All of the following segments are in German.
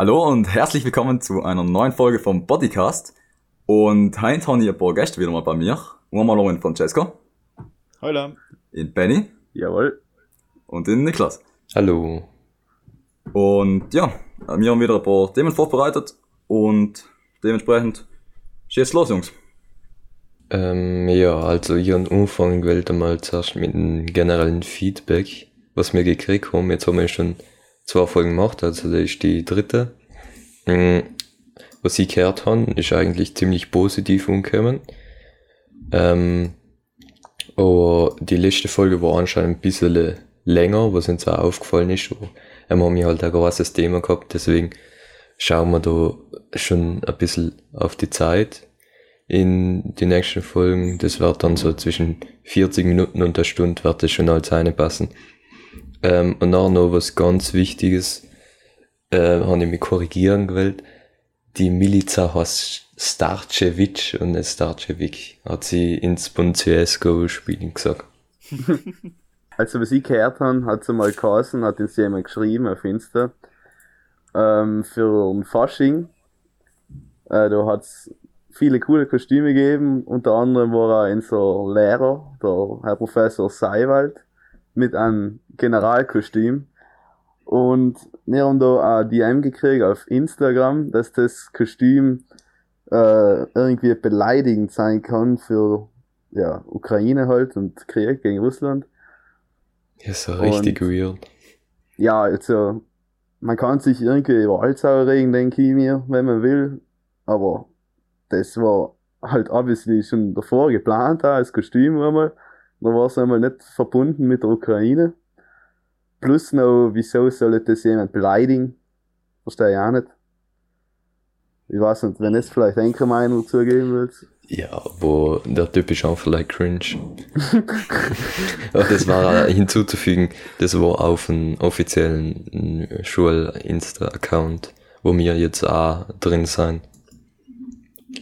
Hallo und herzlich willkommen zu einer neuen Folge vom Bodycast. Und heute habe ich ein paar Gäste wieder mal bei mir. Einmal in Francesco, Hallo. in Benny Jawohl. und in Niklas. Hallo. Und ja, wir haben wieder ein paar Themen vorbereitet und dementsprechend schießt los, Jungs. Ähm, ja, also ich an Anfang wollte mal zuerst mit einem generellen Feedback, was wir gekriegt haben. Jetzt haben wir schon zwei Folgen gemacht, also das ist die dritte. Mm, Was ich gehört habe, ist eigentlich ziemlich positiv umgekommen. Ähm, aber die letzte Folge war anscheinend ein bisschen länger, was uns auch aufgefallen ist. Ähm, haben wir halt ein großes Thema gehabt, deswegen schauen wir da schon ein bisschen auf die Zeit in die nächsten Folgen. Das wird dann so zwischen 40 Minuten und einer Stunde wird das schon als eine passen. Ähm, und dann noch was ganz Wichtiges, äh, habe ich mich korrigieren gewählt. Die Milica heißt Starcevic und nicht Starcevic, hat sie ins Bund CSGO spielen gesagt. Also, was ich gehört habe, hat sie mal geheißen, hat uns jemand geschrieben auf Insta, ähm, für ein Fasching. Äh, da hat's viele coole Kostüme gegeben, unter anderem war auch unser Lehrer, der Herr Professor Seiwald, mit einem Generalkostüm. Und wir haben da auch DM gekriegt auf Instagram, dass das Kostüm äh, irgendwie beleidigend sein kann für ja, Ukraine halt und Krieg gegen Russland. Ja, so richtig Und- weird. Ja, also man kann sich irgendwie über alles aufregen, denke ich mir, wenn man will. Aber das war halt obviously schon davor geplant, als Kostüm einmal. Da war es einmal nicht verbunden mit der Ukraine. Plus noch, wieso soll das jemand beleidigen? Verstehe ich auch nicht. Ich weiß nicht, wenn es vielleicht eine Meinung dazu geben willst. Ja, aber der Typ ist auch vielleicht cringe. Aber das war hinzuzufügen, das war auf einem offiziellen Schul-Insta-Account, wo wir jetzt auch drin sind.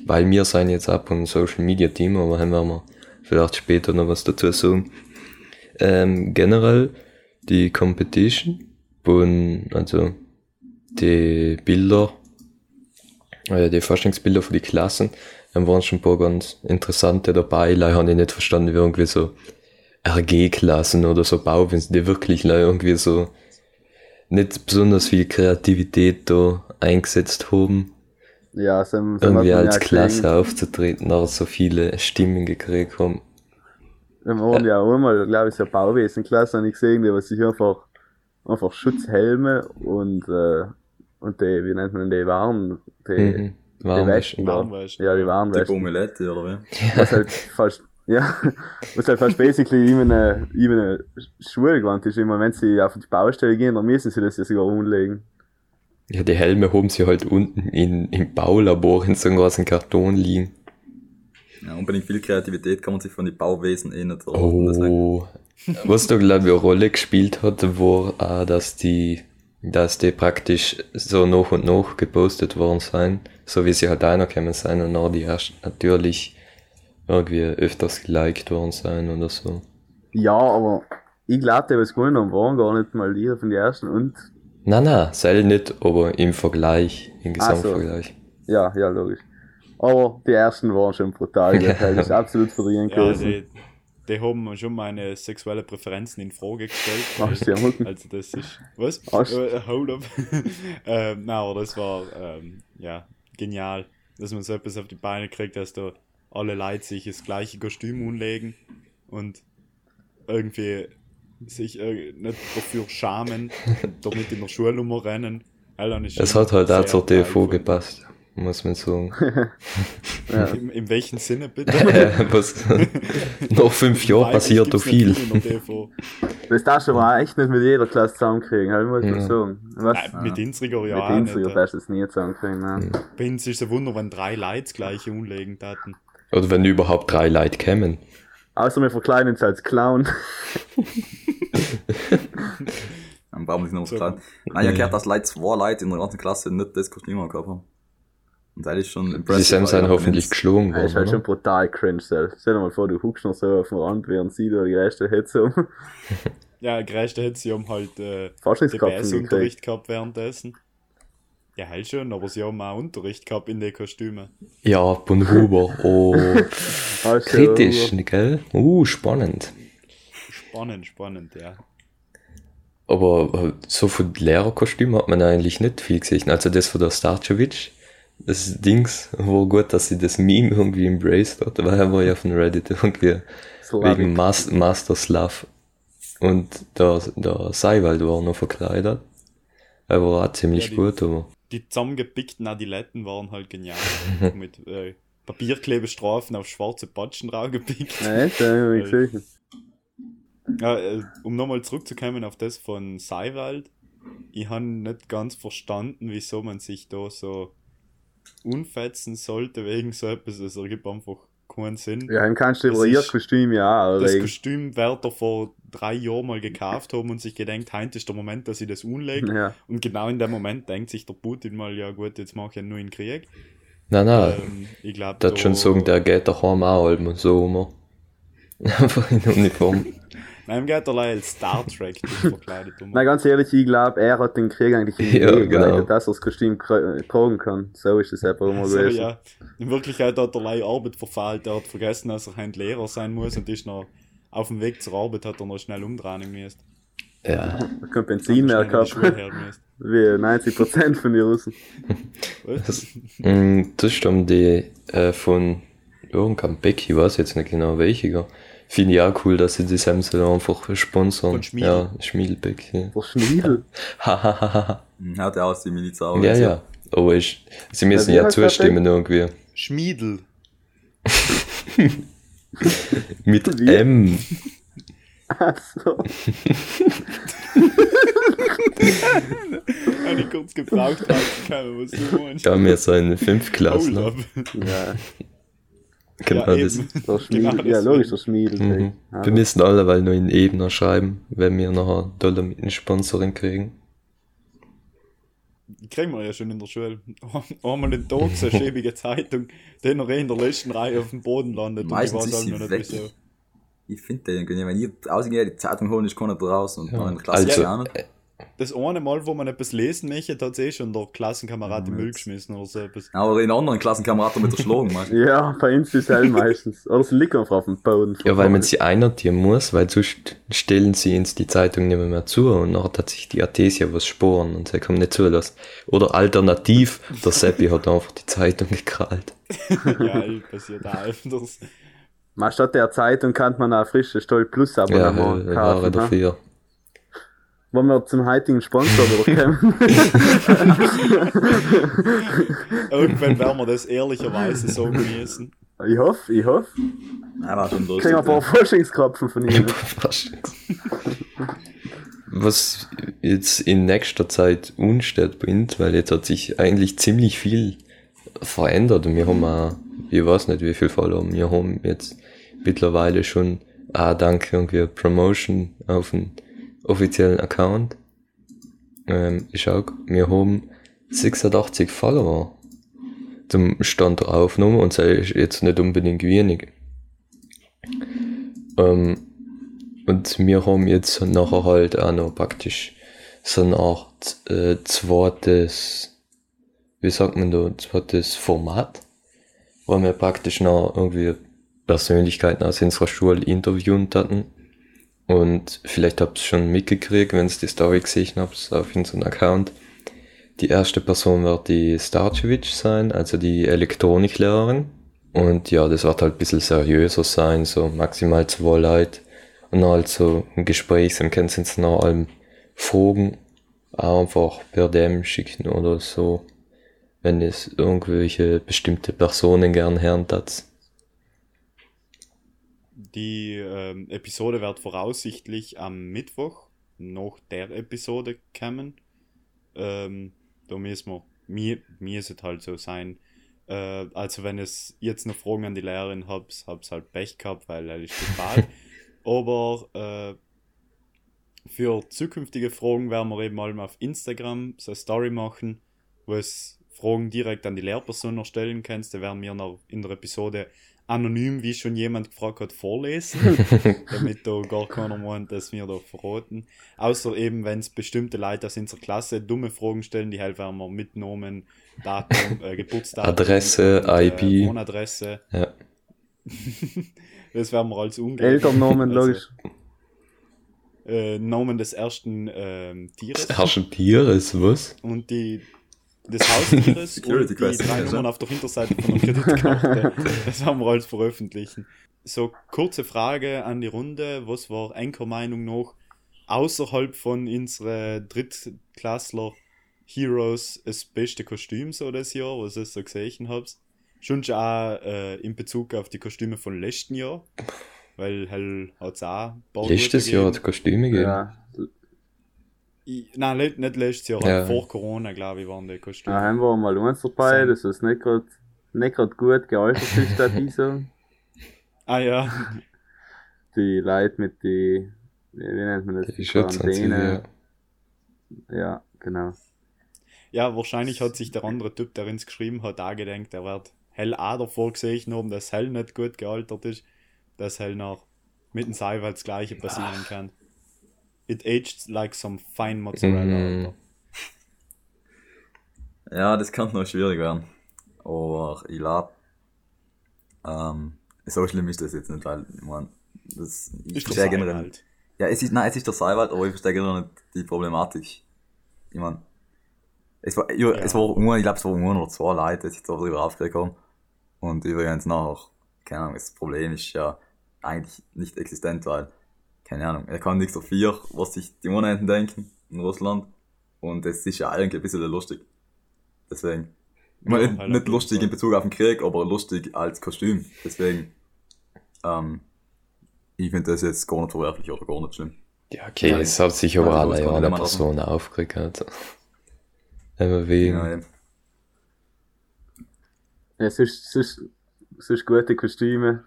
Weil wir sind jetzt auch ein Social Media Team, aber haben wir vielleicht später noch was dazu sagen. Ähm, generell die Competition, wo also die Bilder, äh, die Forschungsbilder für die Klassen, dann waren schon ein paar ganz interessante dabei. Leider habe ich nicht verstanden, wie irgendwie so RG-Klassen oder so Bauwesen, die wirklich irgendwie so nicht besonders viel Kreativität da eingesetzt haben, Ja, so, so irgendwie als Klasse aufzutreten, aber so viele Stimmen gekriegt haben. Wir waren ja auch einmal, glaube ich, so Bauwesenklasse, habe ich gesehen, die was sich einfach, einfach Schutzhelme und, äh, und die, wie nennt man die, Warn, die, Mhm. die Westen, da. Warnwesten. Ja, die Die Warnwesten. Bommelette, oder wie? Was halt fast, ja, was halt fast basically in eine, in eine Schulgewand ist. Immer wenn sie auf die Baustelle gehen, dann müssen sie das ja sogar umlegen. Ja, die Helme haben sie halt unten in, im Baulabor in so einem großen Karton liegen. Ja, unbedingt viel Kreativität kann man sich von den Bauwesen eh nicht erwarten. Oh. Was da glaube ich eine Rolle gespielt hat, war auch, dass die, dass die praktisch so nach und nach gepostet worden sein, so wie sie halt reingekommen sein und auch die erst natürlich irgendwie öfters geliked worden sein oder so. Ja, aber ich glaube, die was gewonnen haben, waren gar nicht mal die von den ersten und, Na na, sel nicht, aber im Vergleich, im Ach so. Gesamtvergleich. ja, ja, logisch. Aber die ersten waren schon brutal, das ist absolut verdient Ja, gewesen. die, die haben schon meine sexuelle Präferenzen in Frage gestellt. Du ja Mucken? Also das ist. Was? Hast- Äh, hold up. ähm, na, aber das war ähm, ja genial, dass man so etwas auf die Beine kriegt, dass da alle Leute sich das gleiche Kostüm umlegen und irgendwie sich äh, nicht dafür schamen, damit in der Schule rumrennen. Ist Es hat halt auch zur TV gefunden. gepasst, muss man sagen. Ja. In, in welchem Sinne bitte? Was, nach fünf Jahren Weiblich passiert da gibt's viel. nicht. Das darfst du aber auch echt nicht mit jeder Klasse zusammenkriegen, halt muss Ja. sagen. Was? Nein, mit Instriger ja mit nicht. darfst du es nie zusammenkriegen, ne? Bei uns ist es ein Wunder, wenn drei Leute das gleiche umlegen taten. Oder wenn überhaupt drei Leute kämen. Außer wir verkleiden uns als Clown. Dann brauchen wir sich noch was So. klein. Nein, ich habe gehört, dass Leute, zwei Leute in der ganzen Klasse nicht das Kostüm gehabt haben. Und das ist schon Sie impressive. sind sein wenn hoffentlich geschlagen Das ist halt schon brutal cringe, selbst. Stell dir mal vor, du huckst noch so auf dem Rand, während sie da die erste Hetze um. Ja, gerecht hätte sie haben halt äh, DBS-Unterricht gehabt währenddessen. Ja, halt schon, aber sie haben auch Unterricht gehabt in den Kostümen. Ja, Bonhuber. Oh, Also, kritisch, gell? Uh, spannend. Spannend, spannend, ja. Aber äh, so von Lehrerkostüm hat man eigentlich nicht viel gesehen. Also das von der Starcevic, das Dings, war gut, dass sie das Meme irgendwie embraced hat, weil er war ja von Reddit irgendwie Slavic. wegen Mas Master Slav. Und der, der Seiwald war noch verkleidet. Er war auch ziemlich Ja, die- gut, aber Die zusammengepickten Adiletten waren halt genial. Mit äh, Papierklebestreifen auf schwarze Patschen draufgepickt. Nein, das habe ich gesehen. Ja, äh, um nochmal zurückzukommen auf das von Seiwald, ich habe nicht ganz verstanden, wieso man sich da so unfetzen sollte wegen so etwas. Es ergibt einfach keinen Sinn. Ja, ihm kannst du Das über ihr ist- Kostüm ja Das anlegen. Kostüm wird er vor drei Jahren mal gekauft haben und sich gedenkt, heute ist der Moment, dass ich das unlege. Ja. Und genau in dem Moment denkt sich der Putin mal, ja gut, jetzt mache ich ja nur einen Krieg. nein, nein, Ähm, ich glaube, das schon sagen, der geht daheim auch mal so immer. Einfach in Uniform. Nein, geht er leider als Star Trek verkleidet. Um. Nein, ganz ehrlich, ich glaube, er hat den Krieg eigentlich in Ja, genau. dass er das Kostüm kra- tragen kann. So ist es einfach immer so, gewesen. ja. In Wirklichkeit hat er leider Arbeit verfehlt. Er hat vergessen, dass er ein Lehrer sein muss und ist noch auf dem Weg zur Arbeit hat er noch schnell umdrehen müssen. Ja. Er kann Benzin mehr gehabt, wie 90% von den Russen. Was? Mm, Das stimmt, die äh, von irgendeinem Beck, ich weiß jetzt nicht genau welcher. Finde ich auch cool, dass sie die Samsung einfach sponsern. Von Schmiedl. Ja, Schmiedelbeck. Ja. Der Schniedel. Hahaha. Hm, Hat er aus wie Milizauer. ja, ja. Aber ich, sie müssen ja der zustimmen irgendwie. Schmiedel. Mit Wie? M. Achso. Habe ich kurz gebraucht können, was du meinst. Da haben wir so eine Fünftklässler. Hold Ja, Genau ja, das. Schmiedel. Genau ja, das logisch, der Schmiedel. Mhm. Ja, Wir müssen alle weil nur in Ebner schreiben, wenn wir nachher Dollar mit einem Sponsoring kriegen. Kriegen wir ja schon in der Schule. Einmal den Tag so eine schäbige Zeitung, den er eh in der letzten Reihe auf dem Boden landet. und Meistens ich weiß ist auch sie noch nicht weg. wieso. Ich finde den wenn ich ausgehe, die Zeitung holen, ist keiner draußen und Ja. ja. der Klasse Also, ist auch nicht. Das eine Mal, wo man etwas lesen möchte, hat eh schon der Klassenkamerad in den Müll geschmissen oder so etwas. Aber in anderen Klassenkameraden mit erschlagen, weißt du? ja, bei uns ist es meistens. Oder sie liegen einfach auf dem Boden. Ja, weil man sie einordnen muss, weil sonst stellen sie uns die Zeitung nicht mehr zu und nachher hat sich die Artesia was sporen und sie kommen nicht zulassen. Oder alternativ, der Seppi hat einfach die Zeitung gekrallt. ja, passiert auch öfters. Man statt der Zeitung kann man ein frisches Stoll Plus Ja, Abonnement äh, Jahre kaufen. ne? dafür. Wollen wir zum heutigen Sponsor überkommen? Irgendwann werden wir das ehrlicherweise sagen müssen. ich hoffe, ich hoffe. War schon lustig. Kriegen wir ein paar Forschungskropfen von Ihnen. Was jetzt in nächster Zeit unsteht uns, weil jetzt hat sich eigentlich ziemlich viel verändert und wir haben auch, ich weiß nicht wie viel Follower, wir haben jetzt mittlerweile schon auch dank irgendwie Promotion auf dem offiziellen Account. Ähm, ich schau, wir haben 86 Follower zum Stand der Aufnahme und ist jetzt nicht unbedingt wenig. Ähm, und wir haben jetzt nachher halt auch noch praktisch so eine Art äh, zweites, wie sagt man da, zweites Format, wo wir praktisch noch irgendwie Persönlichkeiten aus unserer Schule interviewen hatten. Und vielleicht habt ihr schon mitgekriegt, wenn ihr die Story gesehen habt auf unserem Account. Die erste Person wird die Starcevic sein, also die Elektroniklehrerin. Und ja, das wird halt ein bisschen seriöser sein, so maximal zwei Leute. Und dann halt so ein Gespräch, dann können sie uns nach allem Fragen einfach per DM schicken oder so, wenn es irgendwelche bestimmte Personen gern hören hat. Die ähm, Episode wird voraussichtlich am Mittwoch nach der Episode kommen. Ähm, da müssen wir, mir, mir ist es halt so sein. Äh, also wenn es jetzt noch Fragen an die Lehrerin habt, hab's halt Pech gehabt, weil er ist total. Aber äh, für zukünftige Fragen werden wir eben mal auf Instagram so eine Story machen, wo es Fragen direkt an die Lehrperson noch stellen kannst, da werden wir noch in der Episode anonym, wie schon jemand gefragt hat, vorlesen, damit da gar keiner meint, dass wir da verraten. Außer eben, wenn es bestimmte Leute aus unserer Klasse dumme Fragen stellen, die halt werden wir mit Namen, Datum, äh, Geburtsdatum, Adresse, und, äh, IP. Wohnadresse. Ja. das werden wir als ungefähr. Elternnamen, logisch. Äh, Namen des ersten ähm, Tieres Herrschen Tieres, was? und die des Haustieres Security und die question, drei also. Nummern auf der Hinterseite von der Kreditkarte. das haben wir alles veröffentlichen. So, kurze Frage an die Runde. Was war Anchor-Meinung noch außerhalb von unseren Drittklassler Heroes das beste Kostüm so das Jahr, was ich so gesehen habt? Schon schon auch äh, in Bezug auf die Kostüme von letzten Jahr. Weil hell hat's auch ein paar Letztes Jahr hat Kostüme gegeben. Ja, I- Nein, nicht letztes Jahr, Ja. halt vor Corona, glaube ich, waren die Kostüme. daheim war mal eins dabei, Sein. das ist nicht gerade nicht grad gut gealtert ist, da dieser. Ah ja, Die Leute mit die, wie, wie nennt man das? Die Schutzanzüge. Ja, genau. ja, wahrscheinlich hat sich der andere Typ, der uns geschrieben hat, auch gedacht, er wird hell auch davor gesehen haben, dass hell nicht gut gealtert ist, dass hell noch mit dem Seiwald das gleiche passieren kann. It aged like some fine mozzarella. Alter. Ja, das kann noch schwierig werden. Aber ich glaube, ähm, so schlimm ist das jetzt nicht, weil, ich mein, das, ich verstehe generell. Seiwald. Ja, es ist, nein, es ist der Seiwald, aber ich verstehe generell nicht die Problematik. Ich mein, es war, ja, es war nur, ich glaube, es waren nur oder zwei Leute, die sich darüber aufgeregt haben. Und übrigens nachher, keine Ahnung, das Problem ist ja eigentlich nicht existent, weil, keine Ahnung, er kann nichts dafür, was sich die Moneten denken in Russland. Und es ist ja eigentlich ein bisschen lustig. Deswegen. Ich meine, Ja, nicht, halt lustig in Bezug auf den Krieg, aber lustig als Kostüm. Deswegen, ähm, ich finde das jetzt gar nicht verwerflich oder gar nicht schlimm. Ja, okay, Ja, es hat sich aber alle ja eine. Person aufgeregt. Immer wegen. Ja. Ja, sonst, sonst, sonst gute Kostüme.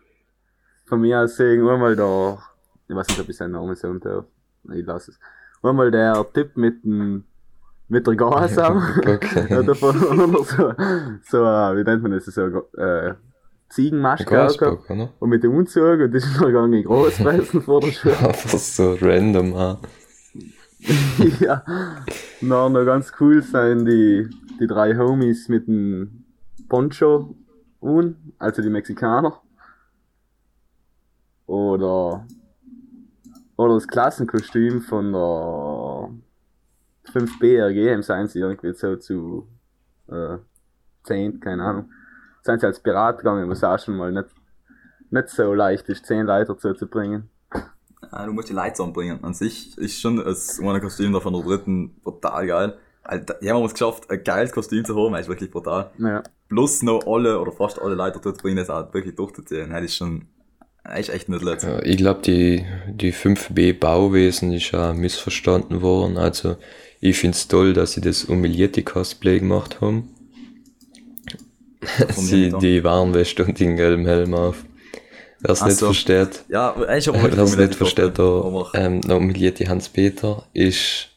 Von mir aus sehen einmal da, ich weiß nicht, ob ich seinen Namen sagen darf. Ich lasse es. Einmal der Typ mit dem, mit der Gasau. Okay. ja, davon so, so, äh, wie nennt man das, so, äh, Ziegenmaske gehabt. Oder? Und mit dem Umzug, und das ist noch gegangen groß fressen vor der Schule. Einfach so random, ha. ja. Na, noch ganz cool sein die, die drei Homies mit dem Poncho un, also die Mexikaner. Oder, oder das Klassenkostüm von der 5B RG, seien sie irgendwie so zu äh, 10, keine Ahnung. Seien sie als Pirat gegangen, was auch schon mal nicht, nicht so leicht ist, 10 Leute dazu zu bringen. Ah, du musst die Lights anbringen. An sich ist schon das meine Kostüm da von der dritten brutal geil. Alter, die haben es geschafft, ein geiles Kostüm zu haben, das ist wirklich brutal. Ja. Plus noch alle oder fast alle Leute dazu zu bringen, das auch wirklich durchzuziehen. Das ist schon, ist echt nicht letzt. Ja, ich glaube, die, die 5b Bauwesen ist ja missverstanden worden. Also, ich find's toll, dass sie das Umilieti Cosplay gemacht haben. sie da. die Warnweste und den gelben Helm auf. Wer's Ach nicht so. versteht, Ja, aber wer's nicht versteht, der, aber, ähm, der Umilieti Hans-Peter ist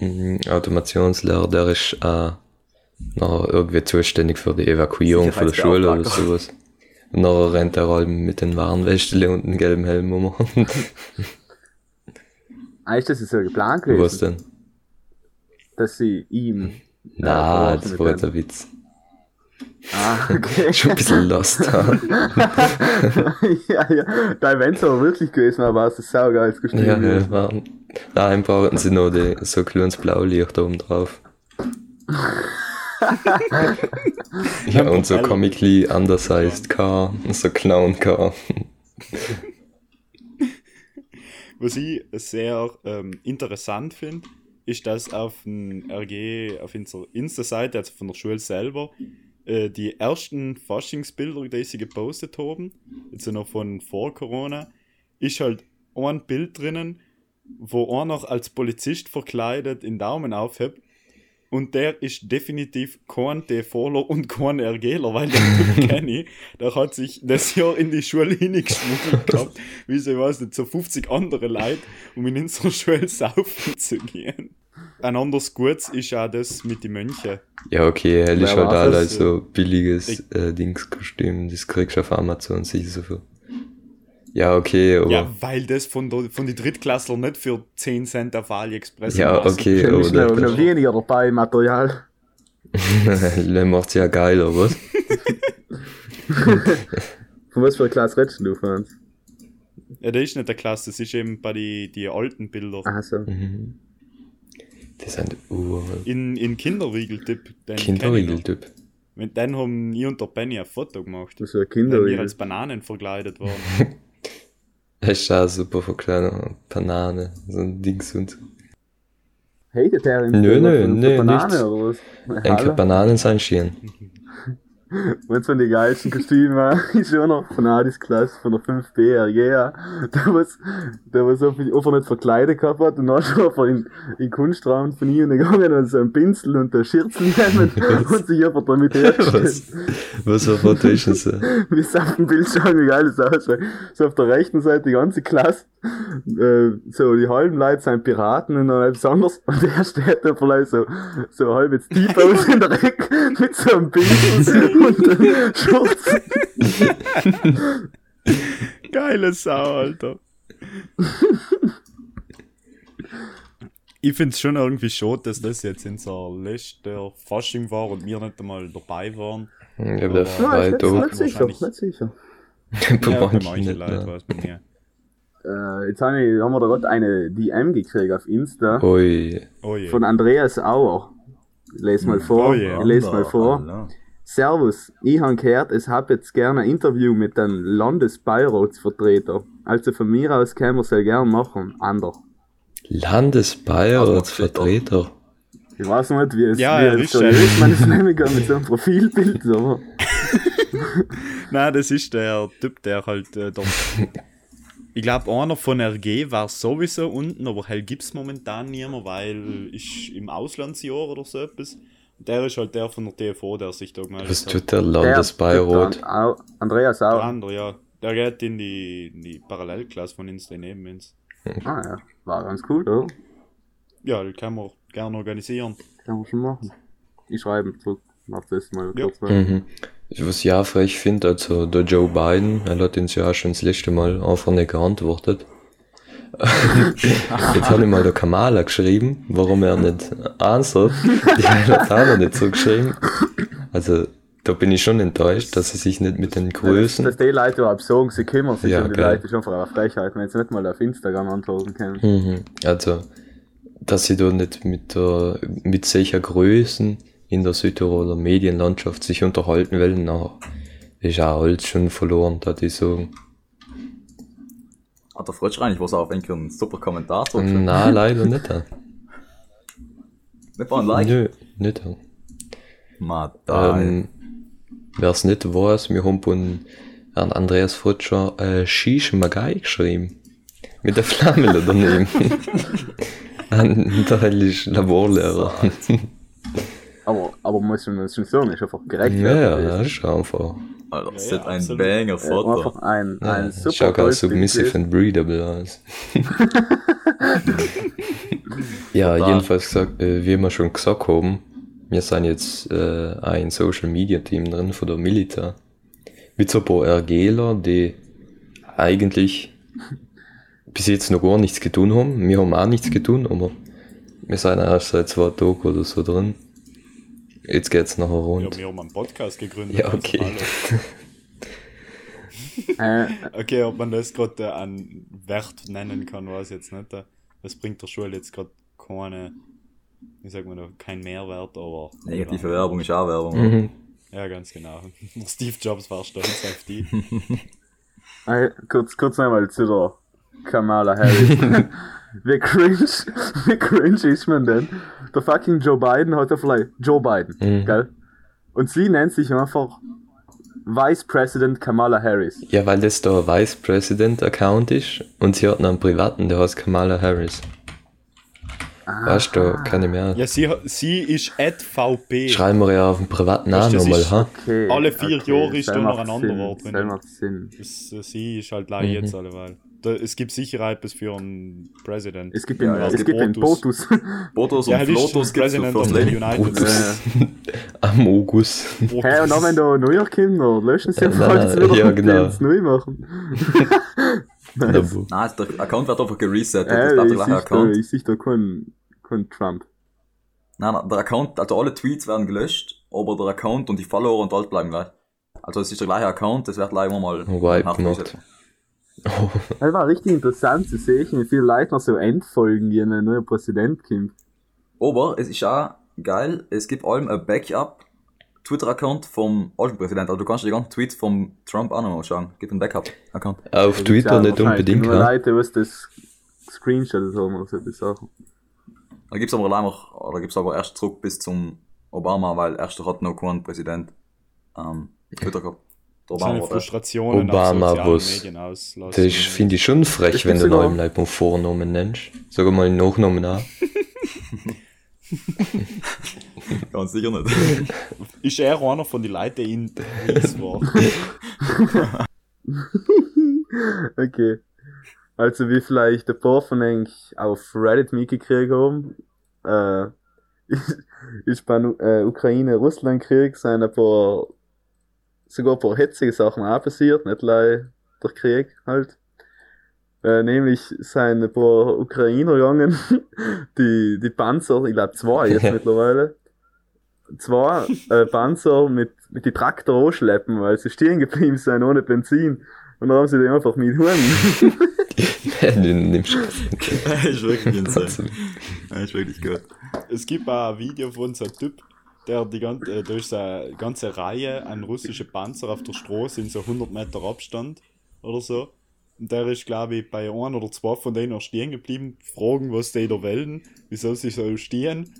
ein Automationslehrer, der ist äh, noch irgendwie zuständig für die Evakuierung von der Schule oder sowas. Und dann rennt er halt mit den Warnwestele und dem gelben Helm um. Ah, ist das so geplant gewesen? Was denn? dass sie ihm. Na, äh, das war jetzt ein Witz. Ah, okay. Schon ein bisschen lost. ja, ja. Da wenn es aber wirklich gewesen war, war es das saugeiles Kostüm. ja, ja, waren. Daheim brauchten sie noch die, so ein kleines Blaulicht oben drauf. ja, und so comically undersized Car, so Clown Car. Was ich sehr ähm, interessant finde, ist, dass auf dem RG, auf unserer Insta-Seite, also von der Schule selber, äh, die ersten Faschingsbilder, die sie gepostet haben, jetzt noch von vor Corona, ist halt ein Bild drinnen, wo einer als Polizist verkleidet den Daumen aufhebt und der ist definitiv kein TVler und kein RGler, weil den Typ kenne ich. Der hat sich das Jahr in die Schule hineingeschmuggelt gehabt, wie so, ich weiß nicht, so 50 andere Leute, um in unsere Schule saufen zu gehen. Ein anderes Gutes ist auch das mit den Mönchen. Ja, okay, er ist halt das? so billiges Ich- äh, Dingskostüm, das kriegst du auf Amazon sicher so viel. Ja, okay, aber. Ja, weil das von, der, von den Drittklässlern nicht für 10 Cent auf AliExpress Ja, gemacht okay, Da aber ist noch, noch das, weniger dabei im Material. das macht's ja geiler, was? Von was für einer Klasse redest du, Franz? Ja, das ist nicht der Klasse, das ist eben bei die, die alten Bilder. Ach so. Mhm. Die sind uralt. In, in Kinderriegeltyp. den kenn ich noch. Kinderriegel-Typ. Mit denen haben ich und der Benny ein Foto gemacht. Das ist ein Wenn wir Kinderriegel. als Bananen verkleidet waren. Ist auch super kleiner Banane, so ein Dings und so. Hatet er ihn? Nö, nö, nö, Banane nichts. oder was? Enkel? Bananen sind schön. Eins von den geilsten Kostümen ist schon noch von Adis Klasse, von der 5B RG, der was, der was auf, auf er nicht verkleidet gehabt hat und dann schon auf in, in Kunstraum von ihm gegangen und so einen Pinsel und einen Schürzel nehmen und sich einfach damit hergestellt. Was? Was ein ist denn so? Wie es auf dem Bild schauen, wie geil das ausschaut. So auf der rechten Seite die ganze Klasse, äh, so die halben Leute sind Piraten und dann etwas anderes und der steht da vielleicht so, so halb jetzt tief aus in der Ecke mit so einem Pinsel und einem Schurz. Geile Sau, Alter. ich find's schon irgendwie schade, dass das jetzt unser letzter Fasching war und wir nicht einmal dabei waren. Ich hab da Ja, frei nicht, da. nicht sicher, nicht sicher. Ja, bei manchen nicht, Leuten ne. war es bei mir. Äh, jetzt haben wir, haben wir da gerade eine DM gekriegt auf Insta Ui. Oh je. von Andreas Auer. Lese mal vor. Oh je. lese mal vor. Servus, ich habe gehört, es hab jetzt gerne ein Interview mit einem Landesbeiratsvertreter. Also von mir aus können wir sehr gern machen. Ander. Landesbeiratsvertreter. Ich weiß nicht, wie es, Ja, wie er es ist seriös man es nehmen kann mit so einem Profilbild, aber Nein, das ist der Typ, der halt äh, dort. ich glaube, einer von RG war sowieso unten, aber halt gibt's momentan niemand, weil ich im Auslandsjahr oder so etwas. Der ist halt der von der TFO, der sich da gemeldet Was hat. tut der der Landesbeirat? Andreas Der Auer. andere, ja. Der geht in die, in die Parallelklasse von uns daneben uns. Ah ja, war ganz cool, oder? Ja, das kann man gerne organisieren. Kann man schon machen. Ich schreibe zurück. Mach das mal Ja. kurz. mal. Mhm. Was ich auch frech finde, also der Joe Biden, er hat uns ja auch schon das letzte Mal einfach nicht geantwortet. Jetzt habe ich mal der Kamala geschrieben, warum er nicht answert. Die hat auch noch nicht so geschrieben. Also, da bin ich schon enttäuscht, dass sie sich nicht mit den Größen. dass die Leute überhaupt sagen, sie kümmern sich Ja, um die geil. Leute, ist einfach eine Frechheit, wenn sie nicht mal auf Instagram antworten können. Mhm. Also, dass sie da nicht mit der, mit solcher Größen in der Südtiroler Medienlandschaft sich unterhalten wollen, na, ist auch alles schon verloren, da die sagen. Hat der Fritsch eigentlich was auf einen super Kommentar? Na, leider nicht. Nicht mal ein Like? Nö, nicht. Madai. Ähm, Wer es nicht weiß, wir haben von Herrn Andreas Frutscher äh, Shish Magai geschrieben. Mit der Flamme daneben. Ein teilisch Laborlehrer. Aber, aber muss man das schon einfach gerecht. Ja, ja, das ist einfach. Alter, das Ja, ist ja, ein absolut. banger Foto. Einfach ein, Ja, ein super schaut auch tolles submissive and breedable aus. ja, Total. jedenfalls gesagt, äh, wie wir schon gesagt haben, wir sind jetzt äh, ein Social Media Team drin von der Milita. Mit so ein paar RGler, die eigentlich bis jetzt noch gar nichts getan haben. Wir haben auch nichts getan, aber wir sind erst seit zwei Tagen oder so drin. Jetzt geht's nachher Ja, rund. wir haben einen Podcast gegründet. Ja, also okay. Äh, Okay, ob man das gerade äh, einen Wert nennen kann, weiß ich jetzt nicht. äh. Das bringt der Schule jetzt gerade keine, wie sagt man da, kein Mehrwert, aber. Negative Werbung ist auch Werbung. Mhm. Ja, ganz genau. Steve Jobs war stolz auf die. äh, kurz, kurz einmal zu der Kamala Harris. wie cringe, wie cringe ist man denn? Der fucking Joe Biden hat ja vielleicht Joe Biden, Mhm. gell? Und sie nennt sich einfach Vice President Kamala Harris. Ja, weil das der Vice President Account ist und sie hat noch einen privaten, der heißt Kamala Harris. Weißt du, ich mehr. Ja, sie, sie ist @vp. Schreiben wir ja auf dem privaten Namen nochmal, ha? Okay, Alle vier Jahre ist da noch ein anderer Sinn, drin. Das äh, sie ist halt gleich jetzt alleweil. Da, es gibt sicher etwas für einen President. Es gibt Ja, einen, ja, es die gibt einen Botus. Botus. Botos Ja, und ist gibt's für President of. United Äh, Am August. Hey, und dann, wenn da Neujahr kommt, dann löschen sie Ja, einfach nein, alles wieder ja, und genau. es neu machen. Nice. Nein, der Account wird einfach geresettet. das Hey, bleibt der ich sehe da, Account. ich sehe da keinen kein Trump. Nein, nein, der Account, also alle Tweets werden gelöscht, aber der Account und die Follower und alles bleiben gleich. Also es ist der gleiche Account, das wird gleich immer mal gemacht. Oh, Es war richtig interessant zu sehen, wie viele Leute noch so entfolgen, die ein neuer Präsident kommt. Aber es ist auch geil, es gibt allem ein Backup Twitter-Account vom alten Präsidenten. Also du kannst die ganzen Tweets vom Trump auch noch mal schauen. Gibt einen Backup-Account. auf Da Twitter nicht ja unbedingt, Nur ha? Leute, was das Screenshot haben oder so die Sachen. Da gibt's aber allein noch, oder gibt's aber erst zurück bis zum Obama, weil erst hat noch kein Präsident ähm, Twitter gehabt. Der seine Obama der. Frustrationen Obama, auslassen. Das finde ich schon frech, Das wenn du im Leib einen Vornamen nennst. Sag mal einen Nachnamen auch. Ganz sicher nicht. ist er einer von den Leuten, die ihn war. Okay. Also wie vielleicht ein paar von euch auf Reddit mitgekriegt haben, äh, ist, ist beim äh, Ukraine-Russland-Krieg sind ein paar, sogar ein paar hitzige Sachen auch passiert, nicht allein der Krieg halt. Äh, nämlich sind ein paar Ukrainer gegangen, die, die Panzer, ich glaube zwei jetzt mittlerweile, zwei äh, Panzer mit, mit die Traktor anschleppen, weil sie stehen geblieben sind ohne Benzin. Und dann haben sie die einfach mit Huren. du nimmst Das ist wirklich insane. Das ist wirklich gut. Es gibt auch ein Video von so einem Typ, der die ganze, äh, da ist so eine ganze Reihe an russischen Panzer auf der Straße in so 100 Meter Abstand oder so. Und der ist, glaube ich, bei ein oder zwei von denen auch stehen geblieben, fragen, was die da wollen, wieso sie so stehen,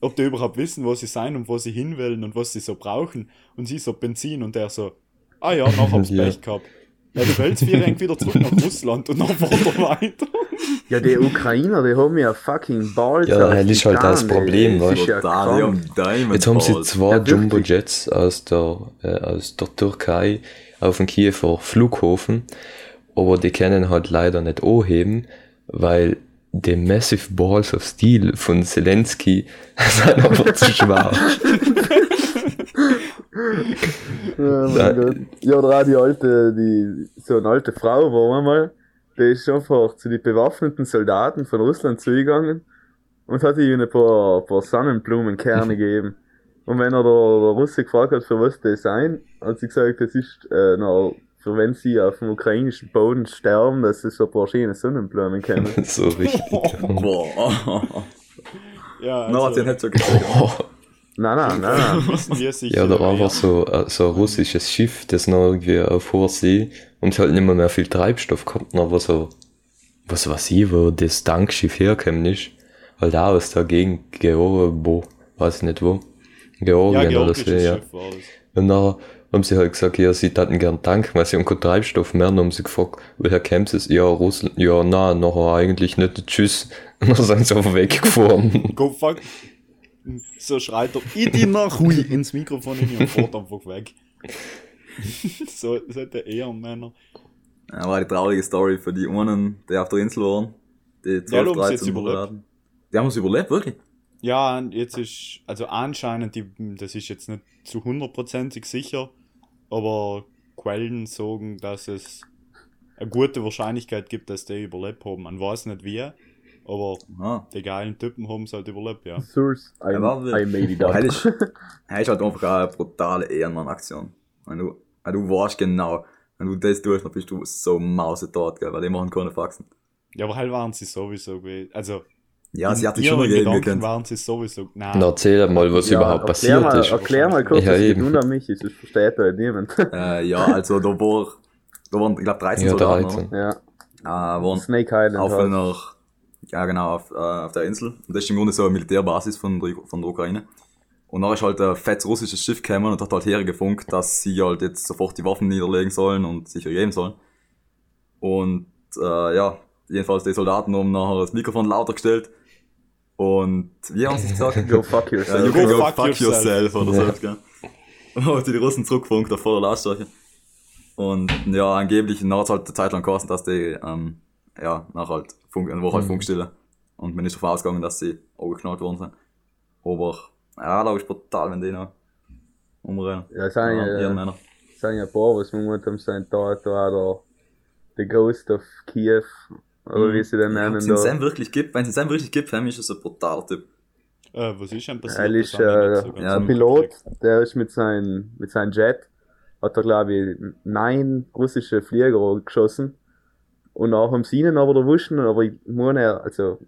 ob die überhaupt wissen, wo sie sein und wo sie hin wollen und was sie so brauchen. Und sie so Benzin und der so, ah ja, nachher hab's Ja. Pech gehabt. Ja, du willst wir irgendwie wieder zurück nach Russland und er weiter. Ja, die Ukrainer, die haben ja fucking Balls. Ja, das ist halt das. Problem, weißt ist ja die Jetzt haben sie zwei Ja. Jumbo-Jets aus der, äh, aus der Türkei auf dem Kiewer Flughafen, aber die können halt leider nicht anheben, weil die Massive Balls of Steel von Zelensky sind einfach zu schwach. Ja, mein Ja. Gott. ja, oder auch die alte, die, so eine alte Frau war einmal, die ist einfach zu den bewaffneten Soldaten von Russland zugegangen und hat ihnen ein paar, paar Sonnenblumenkerne gegeben. Und wenn er der, der Russe gefragt hat, für was das sein, hat sie gesagt, das ist, äh, na, für wenn sie auf dem ukrainischen Boden sterben, dass sie so ein paar schöne Sonnenblumen kennen. so richtig. Boah. Ja, No, hat sie also, nicht so gesagt. Nein, nein, nein, nein. wissen wir sicher. Ja, oder wer- einfach so, äh, so ein russisches Schiff, das noch irgendwie auf hoher See und es halt nicht mehr, mehr viel Treibstoff gehabt, aber so, was weiß ich, wo das Tankschiff herkommen ist, halt auch aus der Gegend, Georgien, wo, weiß ich nicht wo, Ja, Georgien oder so, ja. War. Und dann haben sie halt gesagt, ja, sie hätten gern tanken, weil sie haben keinen Treibstoff mehr, und haben sie gefragt, woher kämpft es? Ja, Russland, ja, na, nachher eigentlich nicht, tschüss. Und dann sind sie einfach weggefahren. Go fuck. So schreit er, ich die nach Hui ins Mikrofon in und fährt einfach weg. so, so hat der Ehrenmänner. Ja, war die traurige Story für die einen, die auf der Insel waren. Die 12, Ja, die haben's jetzt 13 überlebt. Die haben es überlebt, wirklich? Ja, und jetzt ist, also anscheinend, die, das ist jetzt nicht zu hundertprozentig sicher, aber Quellen sagen, dass es eine gute Wahrscheinlichkeit gibt, dass die überlebt haben. Man weiß nicht wie, aber Ah. die geilen Typen haben es halt überlebt, ja. Source, I, Ja, I made it up. das ist, ist halt einfach eine brutale Ehrenmann-Aktion. Wenn du, wenn du weißt genau, wenn du das tust, dann bist du so mausetot, gell, weil die machen keine Faxen. Ja, aber halt waren sie sowieso gewesen. Also, Ja, sie hat sich schon Gedanken gekannt. waren sie sowieso, nein. Na, erzähl mal, was überhaupt erklär passiert mal, ist. Erklär mal kurz, Ja, was eben. unter mich ist, das versteht halt niemand. Äh, ja, also da war, da waren, ich glaube, 13 Ja, Soldaten, 13. ja? Äh, waren Snake Island auf halt. einer, ja genau, auf, äh, auf der Insel. Und das ist im Grunde so eine Militärbasis von der, von der Ukraine. Und dann ist halt ein fettes russisches Schiff gekommen und hat halt hergefunkt, dass sie halt jetzt sofort die Waffen niederlegen sollen und sich ergeben sollen. Und äh, ja, jedenfalls die Soldaten haben nachher das Mikrofon lauter gestellt Und wie haben sie es gesagt? Go fuck Ja, yourself. you go, Go fuck, fuck yourself, yourself. oder so. gell? Und die Russen zurückgefunkt auf voller Lautstärke. Und ja, angeblich hat es halt eine Zeit lang gekostet, dass die, ähm, ja, nach halt, Funk, eine Woche halt Mhm. Funkstille. Und man ist davon ausgegangen, dass sie angeknallt worden sind. Aber, ja, da ist brutal, wenn die noch umrennen. Ja, es sind ja, Ja, ja, sind ja ein paar, was momentan haben, sind da, da, da, The Ghost of Kiev, oder wie sie den Ja, nennen, wenn es ihn wirklich gibt, wenn es ihn wirklich gibt, für mich ist es ein brutaler Typ. Äh, was ist denn passiert? Er ist äh, so ja, ein. Pilot, der ist mit seinem mit seinem Jet, hat er glaube ich neun russische Flieger geschossen. Und auch haben sie ihnen aber erwischen, aber ich meine, also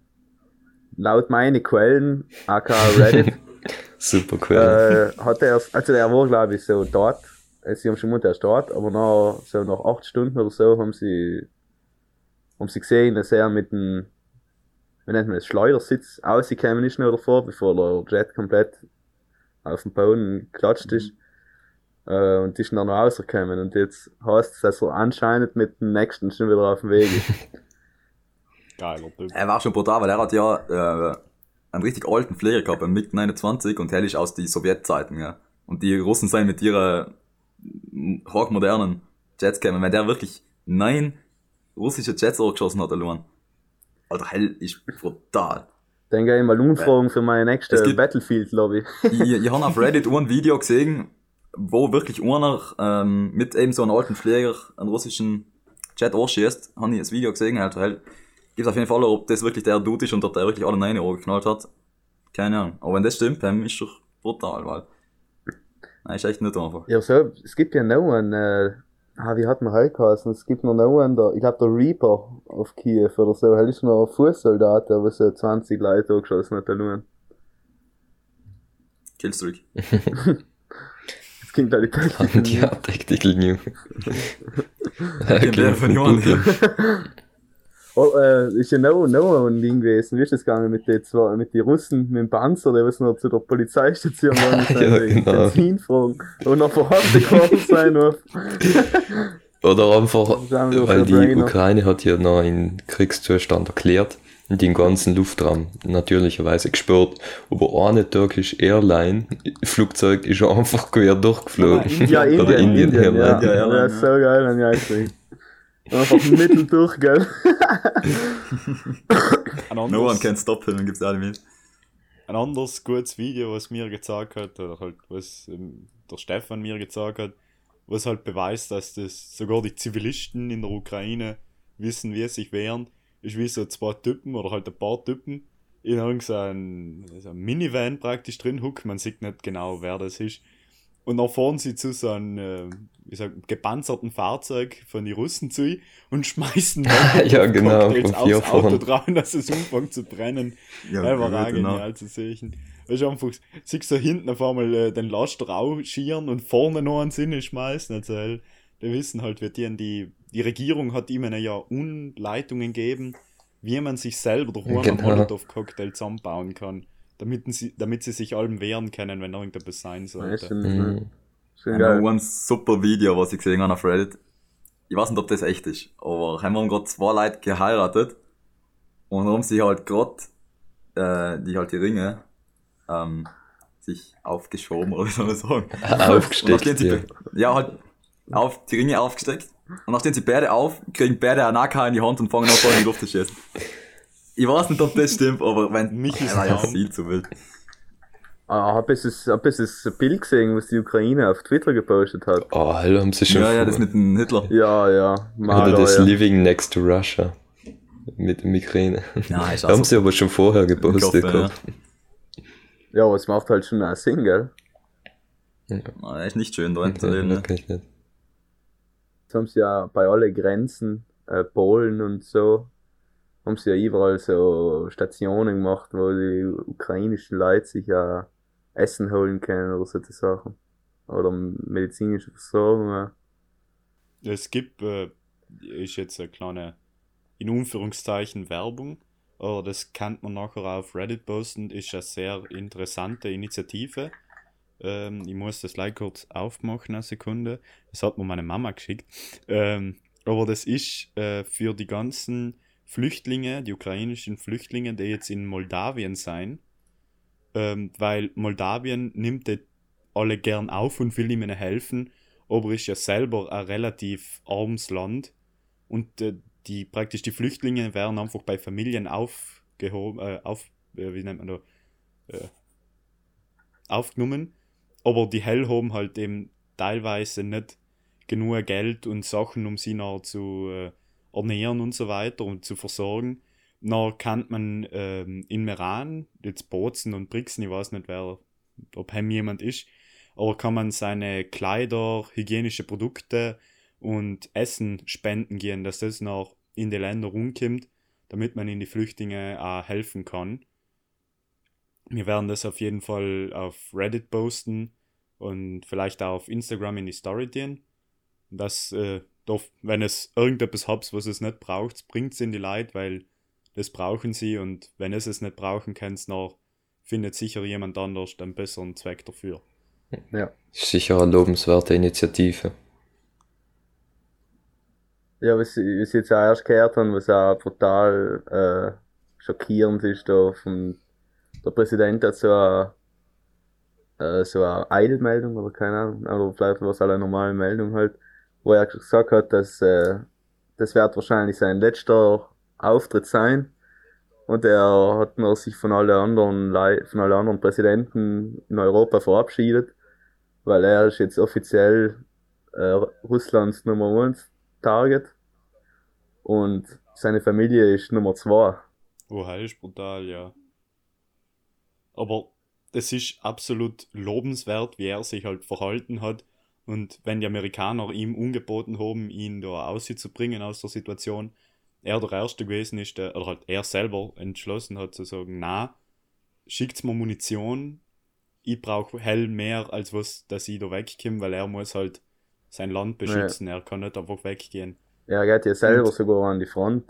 laut meinen Quellen, aka Reddit, Super cool. äh, hat er, also er war glaube ich so dort, äh, sie haben schon gemeint, er ist dort, aber nach, so nach acht Stunden oder so haben sie, haben sie gesehen, dass er mit dem, wie nennt man das, Schleudersitz ausgekommen ist noch davor, bevor der Jet komplett auf den Boden geklatscht ist. Äh, und die ist dann noch rausgekommen und jetzt heißt es, dass er anscheinend mit dem nächsten schon wieder auf dem Weg ist. Geiler Typ. Er war schon brutal, weil er hat ja äh, einen richtig alten Flieger gehabt, einen MiG-29 und der ist aus die Sowjetzeiten, ja. Und die Russen sind mit ihrer m, hochmodernen Jets gekommen. Wenn der wirklich neun russische Jets angeschossen hat, allein. Alter, hell ist brutal. Dann gehe ich mal umfragen für meine nächste Es gibt- Battlefield-Lobby. ich, ich habe auf Reddit ein Video gesehen, wo wirklich einer ähm, mit eben so einem alten Flieger einen russischen Jet anschießt. Habe ich das Video gesehen, Alter, hell. Gibt auf jeden Fall, ob das wirklich der Dude ist und ob der wirklich alle Neune angeknallt hat. Keine Ahnung. Aber wenn das stimmt, dann ist doch brutal, weil. Nein, ist echt nicht einfach. Ja, so, es gibt ja noch einen, äh, ah, wie hat man heute geheißen? Es gibt noch einen, der, ich glaube der Reaper auf Kiew oder so, er ist noch ein Fußsoldat, der so 20 Leute angeschossen hat, nur. Killstreak. Das klingt Und ja, Tactical New. der von Johann. Oh, äh, ist ja noch, noch ein Ding gewesen, wie ist das gegangen mit den zwei, mit den Russen, mit dem Panzer, der was noch zu der Polizeistation war, mit Ja, genau. Benzinfragen und noch verhaftet geworden sein auf. Oder einfach, weil die. Ukraine hat ja noch einen Kriegszustand erklärt den ganzen Luftraum natürlicherweise gesperrt. Aber eine türkische Airline, Flugzeug ist einfach quer durchgeflogen. Ja, Indien, Oder Indien, Indien, ja. Airline. Ja, Ja, Airline, ist so geil, wenn ich eigentlich. Einfach mittel durch, gell? Ein No one anderes, can stop him, gibt's alle mit. ein anderes gutes Video, was mir gezeigt hat, oder halt was ähm, der Stefan mir gezeigt hat, was halt beweist, dass das sogar die Zivilisten in der Ukraine wissen, wie sie sich wehren, ist wie so zwei Typen oder halt ein paar Typen in irgendeinem so einem Minivan praktisch drin hucken, man sieht nicht genau, wer das ist. Und dann fahren sie zu so einem, äh, wie sagt, gepanzerten Fahrzeug von den Russen zu und schmeißen Ja, genau, Cocktails aufs Auto drauf, dass es anfängt zu brennen. Ja, Einfach auch genau. genial zu sehen. Weißt du, einfach, siehst du hinten auf einmal äh, den Laster rauschieren und vorne noch einen Sinne schmeißen. Also, die wissen halt, wie die, an die, die Regierung hat ihnen ja Unleitungen gegeben, wie man sich selber durch einen Genau. Molotow-Cocktail zusammenbauen kann, damit sie, damit sie sich allem wehren können, wenn irgendetwas sein sollte. schon, Mhm. schon Ja, geil. ein super Video, was ich gesehen habe auf Reddit. Ich weiß nicht, ob das echt ist, aber haben wir gerade zwei Leute geheiratet und haben sie halt gerade, äh, die halt die Ringe, ähm, sich aufgeschoben, oder wie soll man sagen? Aufgesteckt, ja. ja, halt, auf, die Ringe aufgesteckt. Und dann stehen sie beide auf, kriegen beide einen AK in die Hand und fangen an, in die Luft zu schießen. Ich weiß nicht, ob das stimmt, aber wenn, Mich ist war ja viel zu wild. Ah, hab ich das, hab ich das Bild gesehen, was die Ukraine auf Twitter gepostet hat? Oh, hallo, haben sie schon Ja, ja, das mit dem Hitler. Ja, ja. Oder Maler, das ja. Living Next to Russia. Mit dem Ukraine. Ja, ist haben sie aber schon vorher gepostet. Gehofft, gehabt. Ja, aber es macht halt schon einen Sinn, gell? Na, ist nicht schön, da hinten zu Ja, leben, ne? Jetzt haben sie ja bei allen Grenzen, äh, Polen und so, haben sie ja überall so Stationen gemacht, wo die ukrainischen Leute sich ja Essen holen können oder solche Sachen. Oder medizinische Versorgung. Es gibt, äh, ist jetzt eine kleine, in Anführungszeichen, Werbung, aber das kann man nachher auf Reddit posten, ist eine sehr interessante Initiative. Ähm, ich muss das gleich kurz aufmachen, eine Sekunde. Das hat mir meine Mama geschickt. Ähm, aber das ist äh, für die ganzen Flüchtlinge, die ukrainischen Flüchtlinge, die jetzt in Moldawien sein, ähm, weil Moldawien nimmt die alle gern auf und will ihnen helfen, aber ist ja selber ein relativ armes Land und äh, die praktisch die Flüchtlinge werden einfach bei Familien aufgehoben, äh, auf, äh, wie nennt man da, äh, aufgenommen, aber die Hell haben halt eben teilweise nicht genug Geld und Sachen, um sie noch zu äh, ernähren und so weiter und zu versorgen. Dann kann man ähm, in Meran, jetzt Bozen und Brixen, ich weiß nicht, wer, ob hem jemand ist, aber kann man seine Kleider, hygienische Produkte und Essen spenden gehen, dass das noch in die Länder rumkommt, damit man in die Flüchtlinge auch helfen kann. Wir werden das auf jeden Fall auf Reddit posten und vielleicht auch auf Instagram in die Story gehen. Das, äh, doch, wenn es irgendetwas habt, was es nicht braucht, bringt es in die Leute, weil das brauchen sie und wenn es es nicht brauchen kannst, noch findet sicher jemand anders einen besseren Zweck dafür. Ja. Sicher eine lobenswerte Initiative. Ja, was, was ich jetzt auch erst gehört habe, was auch total äh, schockierend ist, da vom, der Präsident hat so eine, äh, so eine Eilmeldung oder keine Ahnung, oder vielleicht war es eine normale Meldung halt, wo er gesagt hat, dass äh, das wird wahrscheinlich sein letzter Auftritt sein. Und er hat sich von allen anderen von allen anderen Präsidenten in Europa verabschiedet, weil er ist jetzt offiziell äh, Russlands Nummer 1 Target und seine Familie ist Nummer 2. Oh, ist brutal, ja. Aber es ist absolut lobenswert, wie er sich halt verhalten hat. Und wenn die Amerikaner ihm ungeboten haben, ihn da auszubringen aus der Situation, er der Erste gewesen ist, der, oder halt er selber entschlossen hat zu sagen, na, schickt's mir Munition, ich brauche hell mehr, als was, dass ich da wegkomme, weil er muss halt sein Land beschützen, ja. er kann nicht einfach weggehen. Er geht ja selber und, sogar an die Front.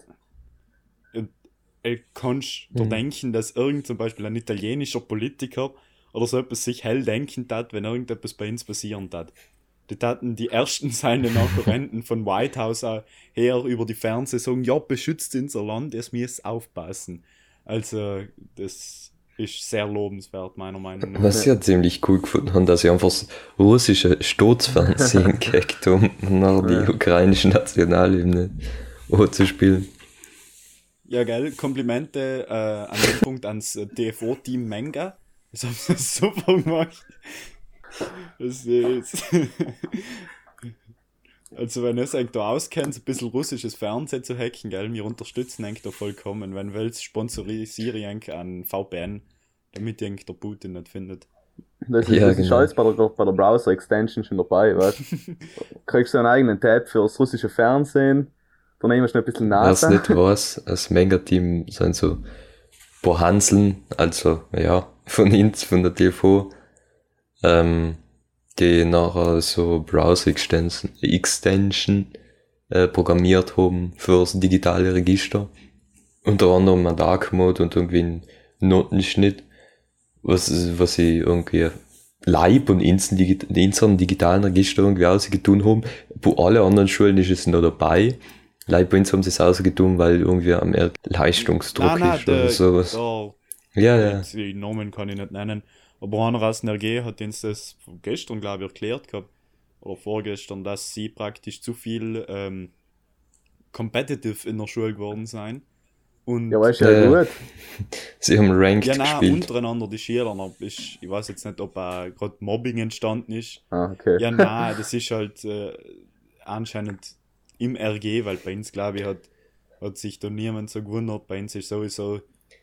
Äh, kannst du mhm. denken, dass irgend zum Beispiel ein italienischer Politiker oder so etwas sich hell denken hat, wenn irgendetwas bei uns passieren hat. Die hatten die ersten seine Konkurrenten von White House her über die Fernseh sagen, ja, beschützt unser Land, es muss aufpassen. Also, das ist sehr lobenswert, meiner Meinung nach. Was ich ja ziemlich cool gefunden habe, dass sie einfach das russische Sturzfernsehen gekriegt um nach die ukrainische Nationalhymne zu spielen. Ja, geil. Komplimente äh, an den Punkt ans DFO-Team Menga. Das haben sie super gemacht. Das ist also wenn ihr euch da auskennt, ein bisschen russisches Fernsehen zu hacken, gell, wir unterstützen eigentlich da vollkommen. Wenn willst, sponsoriere ich an VPN, damit ihr der Putin nicht findet. Das ist, ja, das genau. alles bei der, bei der Browser-Extension schon dabei, weißt du? Kriegst du einen eigenen Tab für das russische Fernsehen, da nehmen wir schon ein bisschen nach. Was nicht was, das Mega-Team sind so ein paar Hanseln, also ja, von uns, von der TV, ähm, die nachher so Browser-Extension Extension, äh, programmiert haben fürs digitale Register. Unter anderem ein Dark Mode und irgendwie ein Notenschnitt, was, was sie irgendwie Leib und in unseren digitalen Register irgendwie ausgetun haben. Wo alle anderen Schulen ist es noch dabei. Leib bei uns haben sie es ausgetun, weil irgendwie am Leistungsdruck nein, nein, ist oder sowas. Oh, ja, ja. Die Namen kann ich nicht nennen. Aber einer aus der RG hat uns das gestern, glaube ich, erklärt gehabt, oder vorgestern, dass sie praktisch zu viel ähm, competitive in der Schule geworden sind. Und ja, weißt du, ja, gut. Sie haben Ranked ja, nein, gespielt. untereinander die Schüler. Ich, ich weiß jetzt nicht, ob äh, gerade Mobbing entstanden ist. Ah, okay. Ja, nein, das ist halt äh, anscheinend im RG, weil bei uns, glaube ich, hat, hat sich da niemand so gewundert. Bei uns ist sowieso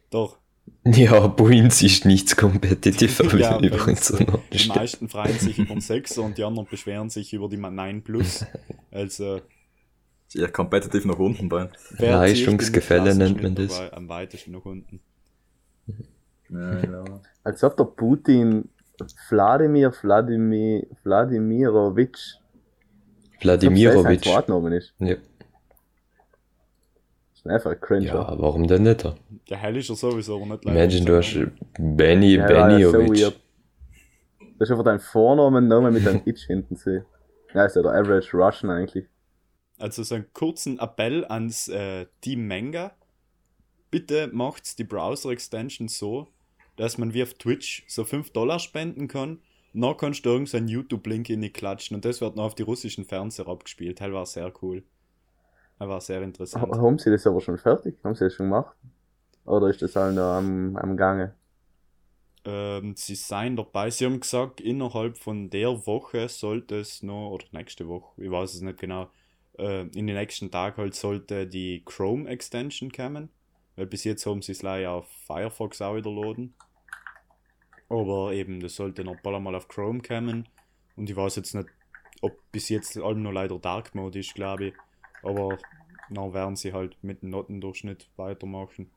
doch ja, bei uns ist nichts kompetitiv, aber ja, übrigens so noch Die meisten freuen sich über den 6 und die anderen beschweren sich über die 9 Plus. Also. Ja, kompetitiv nach unten bei. Leistungsgefälle nennt man das. Am weitesten nach unten. Ja, genau. Als ob der Putin Wladimir Wladimir Wladimirovic Wladimirovic. ist. Ja. Einfach cringe. Ja, warum denn nicht? Der Hell ist ja sowieso nicht Imagine, du hast Benny, ja, Beniovic. So das ist einfach dein Vornamen, Name mit einem Itch hinten sehen. Ja, ist ja der Average Russian eigentlich. Also so einen kurzen Appell ans äh, Team Manga. bitte macht's die Browser-Extension so, dass man wie auf Twitch so 5 Dollar spenden kann. Dann kannst du irgendeinen YouTube-Link in die klatschen und das wird noch auf die russischen Fernseher abgespielt. Das war sehr cool. Das war sehr interessant. Ha- Haben sie das aber schon fertig? Haben sie das schon gemacht? Oder ist das halt noch am, am Gange? Ähm, sie seien dabei. Sie haben gesagt, innerhalb von der Woche sollte es noch, oder nächste Woche, ich weiß es nicht genau, äh, in den nächsten Tag halt sollte die Chrome Extension kommen. Weil bis jetzt haben sie es leider auf Firefox auch wieder laden. Aber eben, das sollte noch paar Mal auf Chrome kommen. Und ich weiß jetzt nicht, ob bis jetzt allem noch leider Dark Mode ist, glaube ich. Aber dann werden sie halt mit dem Notendurchschnitt weitermachen.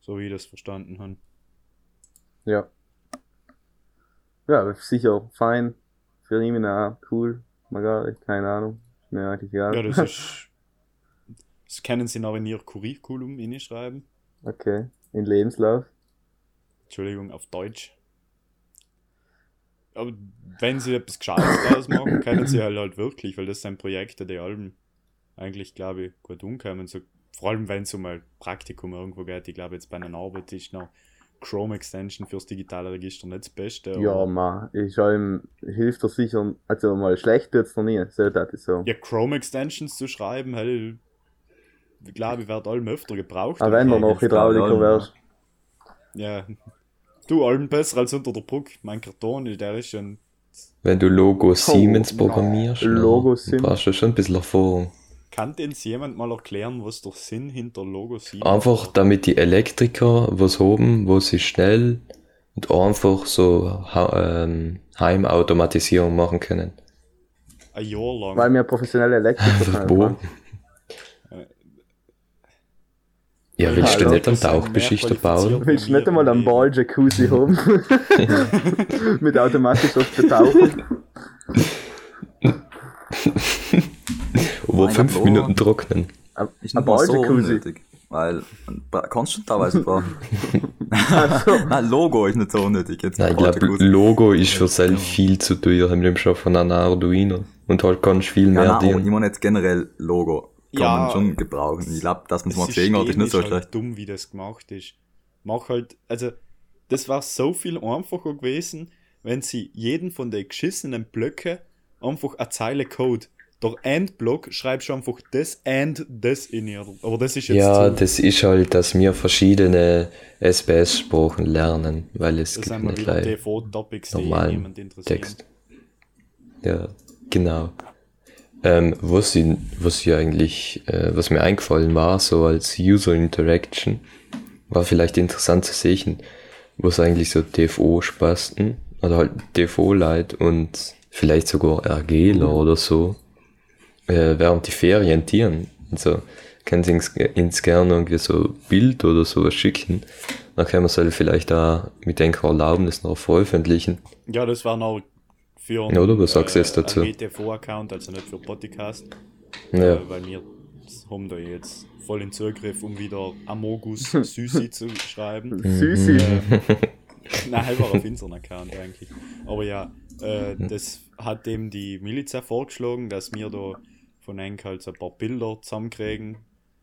So wie ich das verstanden habe. Ja. Ja, sicher fein. Für ihn auch cool. Magari, keine Ahnung. Mir eigentlich egal. Ja, das ist. Das können sie noch in ihr Curriculum hinschreiben. Okay. In Lebenslauf. Entschuldigung, auf Deutsch. Aber wenn sie etwas Gescheites draus machen, können sie halt, halt wirklich, weil das sind Projekte, die allem eigentlich, glaube ich, gut umkommen. So, vor allem, wenn es um ein Praktikum irgendwo geht. Ich glaube, jetzt bei einer Arbeit ist noch Chrome Extension fürs digitale Register nicht das Beste. Ja, aber- ma, ist allem, hilft er sicher, also mal schlecht tut's noch nie, so das ist so. ja, Chrome Extensions zu schreiben, halt, ich glaube, ich werde allem öfter gebraucht. Aber wenn du noch Hydrauliker wärst. Ja. Du, allem besser als unter der Brücke. Mein Karton, der ist schon. Wenn du Logo Siemens no. programmierst, Logo Siemens. brauchst du schon ein bisschen Erfahrung. Kann denn jemand mal erklären, was der Sinn hinter Logo Siemens Einfach damit die Elektriker was haben, wo sie schnell und einfach so ähm, Heimautomatisierung machen können. Ein Jahr lang. Weil wir professionelle Elektriker sind. Wo? Mann. Ja, willst du Hallo, nicht einen Tauchbeschichter bauen? Willst du nicht einmal einen Ball-Jacuzzi haben? Mit automatischer Betauchung. Wo fünf Gott, Minuten trocknen. Ein Ist so Ball-Jacuzzi. unnötig. Weil, kannst du teilweise brauchen. Nein, Logo ist nicht so unnötig. Jetzt Nein, ich glaube. Logo ist für selbst viel zu teuer im dem schon von einer Arduino. Und halt kannst viel Ja, mehr nein, aber ich dienen. meine jetzt generell Logo. Kann Ja, man schon gebrauchen. Ich glaube, dass man es Das mal gesehen hat, ist nicht so halt schlecht. dumm, wie das gemacht ist. Mach halt, also, das war so viel einfacher gewesen, wenn sie jeden von den geschissenen Blöcke einfach eine Zeile Code. Der End-Block schreibst du einfach das and das in ihr. Aber das ist jetzt Ja, zu, das ist halt, dass wir verschiedene SPS-Sprachen lernen, weil es das gibt nicht wieder gleich normalen. Text. Ja, genau. Ähm, was, ich, was ich eigentlich, äh, was mir eingefallen war, so als User Interaction, war vielleicht interessant zu sehen, was eigentlich so DFO-Spasten oder halt DFO-Leute und vielleicht sogar RGler oder so äh, während die Ferien tieren. Also können sie ins, ins gerne irgendwie so Bild oder sowas schicken. Dann können wir es halt vielleicht da mit denker Erlaubnis noch veröffentlichen. Ja, das war noch für Ja, oder was sagst du jetzt dazu? GTV-Account, also nicht für Podcast. Ja. Äh, weil wir haben da jetzt voll in Zugriff, um wieder Amogus Süßi zu schreiben. Süßi. Nein, er war auf unserem Account eigentlich. Aber ja, äh, das hat dem die Miliz vorgeschlagen, dass wir da von Enk halt so ein paar Bilder zusammenkriegen.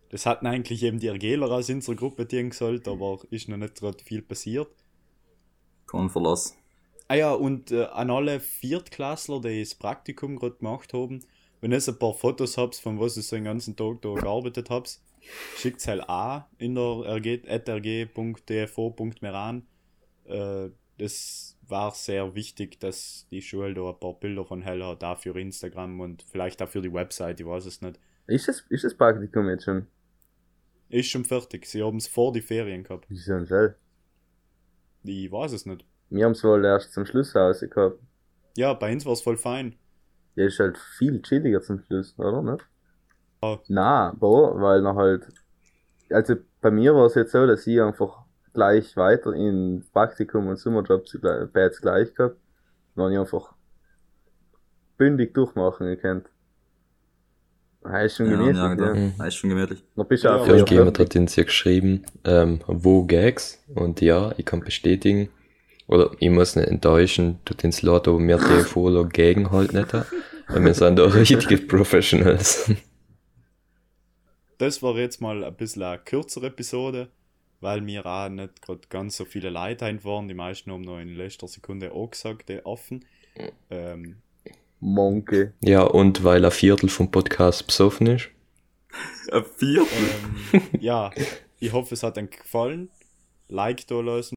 Das hatten eigentlich eben die RGler aus unserer Gruppe dienen sollte, aber ist noch nicht gerade viel passiert. Kein Verlass. Ah ja, und äh, an alle Viertklässler, die das Praktikum gerade gemacht haben, wenn ihr ein paar Fotos habt, von was ihr so den ganzen Tag da gearbeitet habt, schickt es halt auch in der rg, rg.dfo.meran. Äh, das war sehr wichtig, dass die Schule da ein paar Bilder von Hell hat, auch für Instagram und vielleicht auch für die Website, ich weiß es nicht. Ist das, ist das Praktikum jetzt schon? Ist schon fertig, sie haben es vor die Ferien gehabt. Wieso ein Schell? Ich weiß es nicht. Wir haben es wohl erst zum Schluss rausgehabt. Ja, bei uns war es voll fein. Ja, ist halt viel chilliger zum Schluss, oder? Ne? Ja. Na, boah, weil noch halt. Also bei mir war es jetzt so, dass ich einfach gleich weiter in Praktikum und Sommerjob beides gleich gehabt. Dann ich einfach bündig durchmachen gekannt. Ja, ist schon gemütlich, ja, ja. genau. Ist schon gemütlich. Dann bist du Ja, auch hat uns ja geschrieben, ähm, wo Gags? Und ja, ich kann bestätigen, oder ich muss nicht enttäuschen, tut ins Lot, aber mehr TFOler gegen halt nicht. Weil wir sind da richtige Professionals. Das war jetzt mal ein bisschen eine kürzere Episode. weil mir auch nicht gerade ganz so viele Leute ein waren. Die meisten haben noch in letzter Sekunde auch gesagt, der offen. Ähm, Monkey. Ja, und weil ein Viertel vom Podcast besoffen ist. Ein Viertel. ähm, ja, ich hoffe, es hat euch gefallen. Like da lassen.